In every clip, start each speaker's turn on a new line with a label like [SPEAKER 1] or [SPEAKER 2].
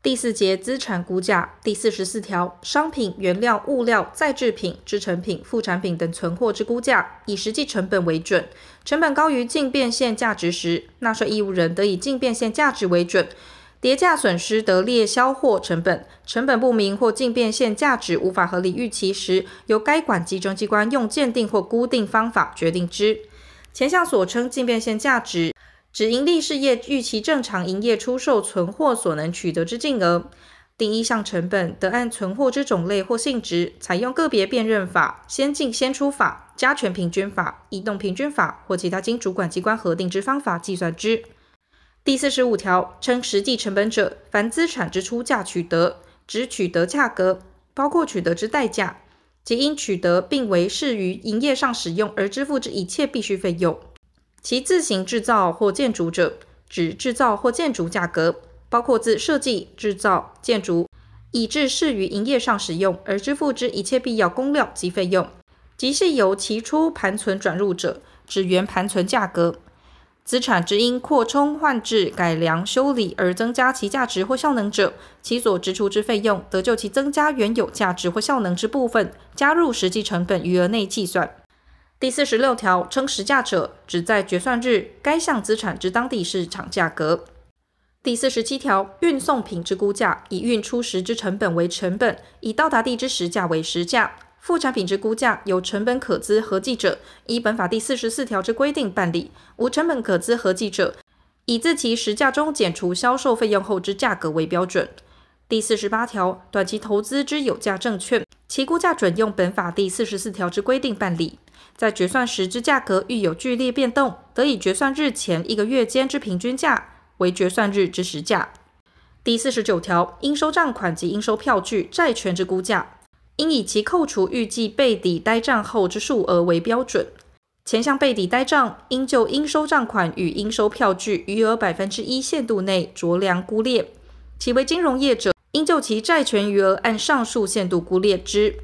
[SPEAKER 1] 第四节资产估价第四十四条，商品、原料、物料、再制品、制成品、副产品等存货之估价，以实际成本为准。成本高于净变现价值时，纳税义务人得以净变现价值为准。跌价损失得列销货成本。成本不明或净变现价值无法合理预期时，由该管集中机关用鉴定或估定方法决定之。前项所称净变现价值，指盈利事业预期正常营业出售存货所能取得之净额。第一项成本得按存货之种类或性质，采用个别辨认法、先进先出法、加权平均法、移动平均法或其他经主管机关核定之方法计算之。第四十五条，称实际成本者，凡资产之出价取得，指取得价格，包括取得之代价，及因取得并为适于营业上使用而支付之一切必需费用。其自行制造或建筑者，指制造或建筑价格，包括自设计、制造、建筑，以致适于营业上使用而支付之一切必要工料及费用，即是由其初盘存转入者，指原盘存价格。资产之因扩充、换置、改良、修理而增加其价值或效能者，其所支出之费用，得就其增加原有价值或效能之部分，加入实际成本余额内计算。第四十六条，称实价者，指在决算日该项资产之当地市场价格。第四十七条，运送品之估价，以运出时之成本为成本，以到达地之时价为时价。副产品之估价，有成本可资合计者，依本法第四十四条之规定办理；无成本可资合计者，以自其实价中减除销售费用后之价格为标准。第四十八条，短期投资之有价证券，其估价准用本法第四十四条之规定办理。在决算时之价格遇有剧烈变动，得以决算日前一个月间之平均价为决算日之时价。第四十九条，应收账款及应收票据、债权之估价，应以其扣除预计备抵呆账后之数额为标准。前项备抵呆账，应就应收账款与应收票据余额百分之一限度内酌量估列；其为金融业者，应就其债权余额按上述限度估列之。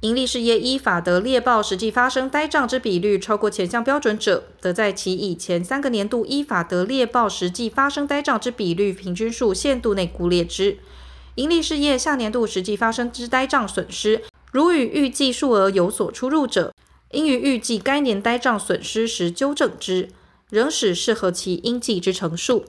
[SPEAKER 1] 盈利事业依法得列报实际发生呆账之比率超过前项标准者，得在其以前三个年度依法得列报实际发生呆账之比率平均数限度内估列之。盈利事业下年度实际发生之呆账损失，如与预计数额有所出入者，应于预计该年呆账损失时纠正之，仍使适合其应计之成数。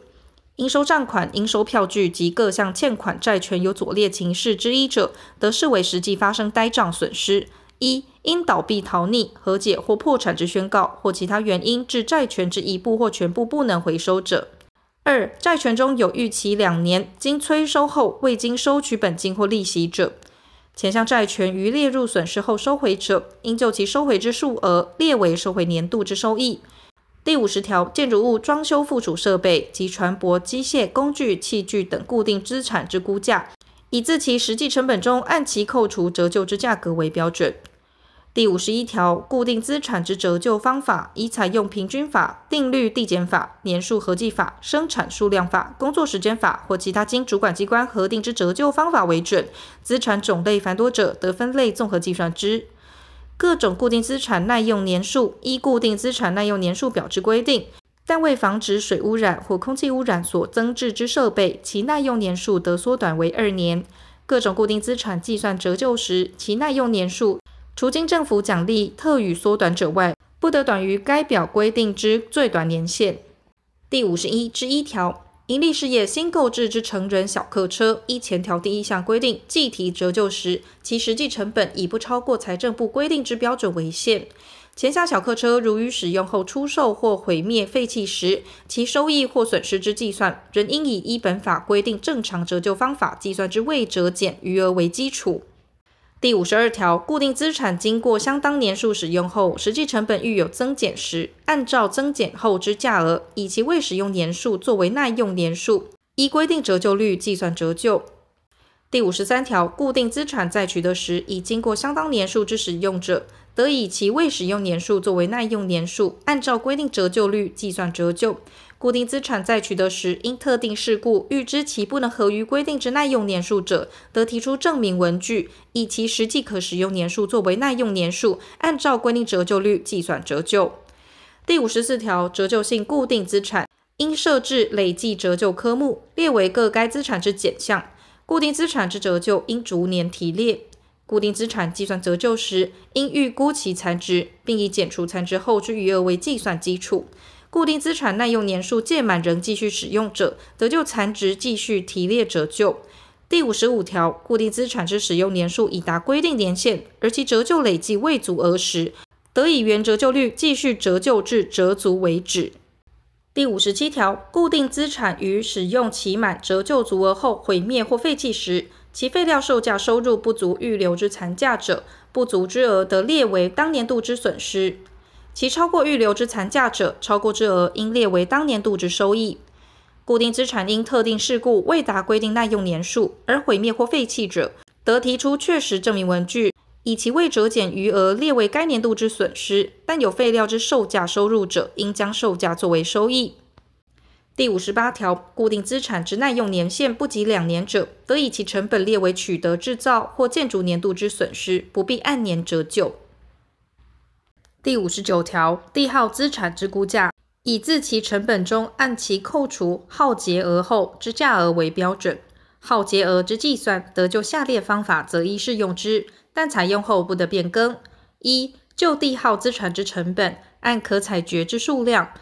[SPEAKER 1] 应收账款、应收票据及各项欠款债权有左列情事之一者，得视为实际发生呆账损失：一、因倒闭、逃匿、和解或破产之宣告，或其他原因致债权之一部或全部不能回收者；二、债权中有逾期两年经催收后未经收取本金或利息者。前项债权于列入损失后收回者，应就其收回之数额列为收回年度之收益。第五十条，建筑物装修附属设备及船舶、机械、工具、器具等固定资产之估价，以自其实际成本中按其扣除折旧之价格为标准。第五十一条，固定资产之折旧方法，以采用平均法、定率递减法、年数合计法、生产数量法、工作时间法或其他经主管机关核定之折旧方法为准。资产种类繁多者，得分类综合计算之。各种固定资产耐用年数依固定资产耐用年数表之规定，但为防止水污染或空气污染所增置之设备，其耐用年数得缩短为二年。各种固定资产计算折旧时，其耐用年数除经政府奖励特予缩短者外，不得短于该表规定之最短年限。第五十一之一条。营利事业新购置之成人小客车，依前条第一项规定计提折旧时，其实际成本以不超过财政部规定之标准为限。前项小客车如于使用后出售或毁灭废弃时，其收益或损失之计算，仍应以依本法规定正常折旧方法计算之未折减余额为基础。第五十二条，固定资产经过相当年数使用后，实际成本遇有增减时，按照增减后之价额，以其未使用年数作为耐用年数，依规定折旧率计算折旧。第五十三条，固定资产在取得时已经过相当年数之使用者，得以其未使用年数作为耐用年数，按照规定折旧率计算折旧。固定资产在取得时，因特定事故预知其不能合于规定之耐用年数者，得提出证明文据，以其实际可使用年数作为耐用年数，按照规定折旧率计算折旧。第五十四条，折旧性固定资产应设置累计折旧科目，列为各该资产之减项。固定资产之折旧应逐年提列。固定资产计算折旧时，应预估其残值，并以减除残值后之余额为计算基础。固定资产耐用年数届满仍继续使用者，得就残值继续提列折旧。第五十五条，固定资产之使用年数已达规定年限，而其折旧累计未足额时，得以原折旧率继续折旧至折足为止。第五十七条，固定资产于使用期满折旧足额后毁灭或废弃时，其废料售价收入不足预留之残价者，不足之额得列为当年度之损失；其超过预留之残价者，超过之额应列为当年度之收益。固定资产因特定事故未达规定耐用年数而毁灭或废弃者，得提出确实证明文据，以其未折减余额列为该年度之损失。但有废料之售价收入者，应将售价作为收益。第五十八条，固定资产之耐用年限不及两年者，得以其成本列为取得制造或建筑年度之损失，不必按年折旧。第五十九条，地号资产之估价。以自其成本中按其扣除耗竭额后之价额为标准，耗竭额之计算得就下列方法择一适用之，但采用后不得变更：一、就地号资产之成本按可采掘之数量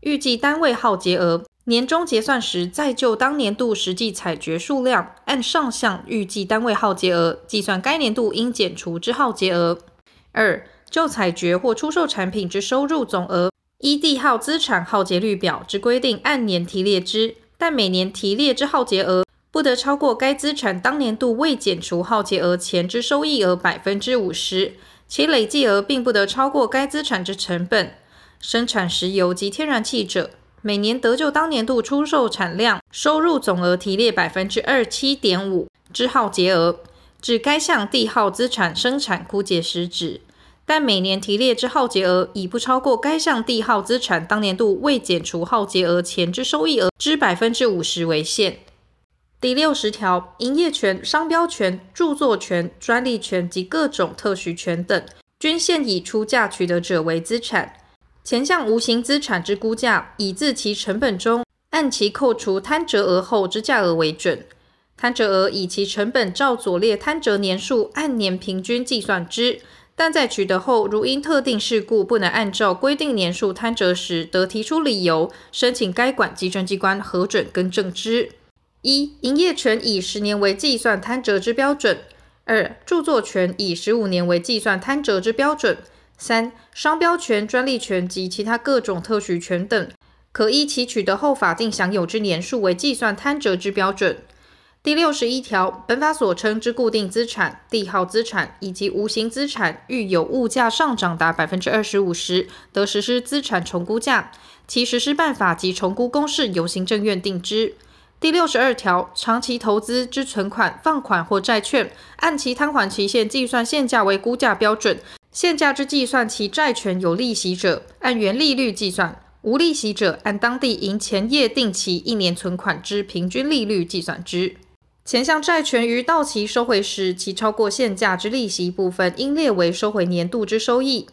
[SPEAKER 1] 预计单位耗竭额，年终结算时再就当年度实际采掘数量按上项预计单位耗竭额计算该年度应减除之耗竭额；二、就采掘或出售产品之收入总额。依地号资产耗竭率表之规定，按年提列之，但每年提列之耗竭额不得超过该资产当年度未减除耗竭额前之收益额百分之五十，其累计额并不得超过该资产之成本。生产石油及天然气者，每年得就当年度出售产量收入总额提列百分之二七点五之耗竭额，至该项地号资产生产枯竭时止。但每年提列之耗竭额，已不超过该项地耗资产当年度未减除耗竭额前之收益额之百分之五十为限。第六十条，营业权、商标权、著作权、专利权及各种特许权等，均现已出价取得者为资产。前项无形资产之估价，以自其成本中按其扣除摊折额后之价额为准。摊折额以其成本照左列摊折年数按年平均计算之。但在取得后，如因特定事故不能按照规定年数摊折时，得提出理由，申请该管稽征机关核准更正之。一、营业权以十年为计算摊折之标准；二、著作权以十五年为计算摊折之标准；三、商标权、专利权及其他各种特许权等，可依其取得后法定享有之年数为计算摊折之标准。第六十一条，本法所称之固定资产、地号资产以及无形资产，遇有物价上涨达百分之二十五时，得实施资产重估价，其实施办法及重估公式由行政院定之。第六十二条，长期投资之存款、放款或债券，按其摊还期限计算现价为估价标准，现价之计算其债权有利息者，按原利率计算；无利息者，按当地银前业定期一年存款之平均利率计算之。前项债权于到期收回时，其超过现价之利息部分，应列为收回年度之收益。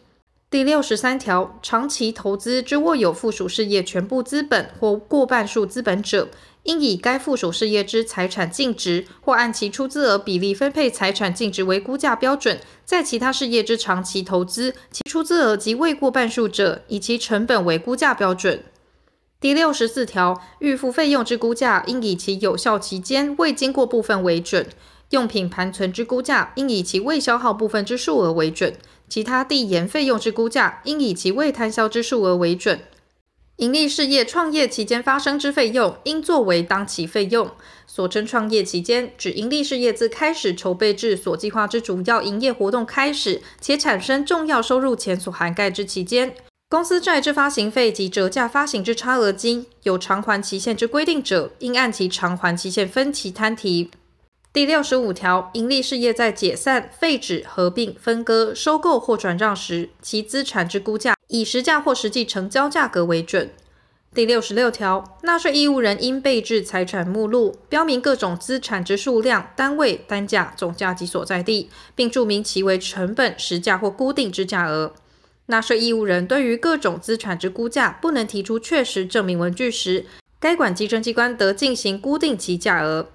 [SPEAKER 1] 第六十三条，长期投资之握有附属事业全部资本或过半数资本者，应以该附属事业之财产净值或按其出资额比例分配财产净值为估价标准；在其他事业之长期投资，其出资额及未过半数者，以其成本为估价标准。第六十四条，预付费用之估价，应以其有效期间未经过部分为准；用品盘存之估价，应以其未消耗部分之数额为准；其他递延费用之估价，应以其未摊销之数额为准。营利事业创业期间发生之费用，应作为当期费用。所称创业期间，指营利事业自开始筹备至所计划之主要营业活动开始，且产生重要收入前所涵盖之期间。公司债之发行费及折价发行之差额金，有偿还期限之规定者，应按其偿还期限分期摊提。第六十五条，盈利事业在解散、废止、合并、分割、收购或转让时，其资产之估价以实价或实际成交价格为准。第六十六条，纳税义务人应备置财产目录，标明各种资产之数量、单位、单价、总价及所在地，并注明其为成本、实价或固定之价额。纳税义务人对于各种资产之估价不能提出确实证明文据时，该管稽征机关得进行固定其价额。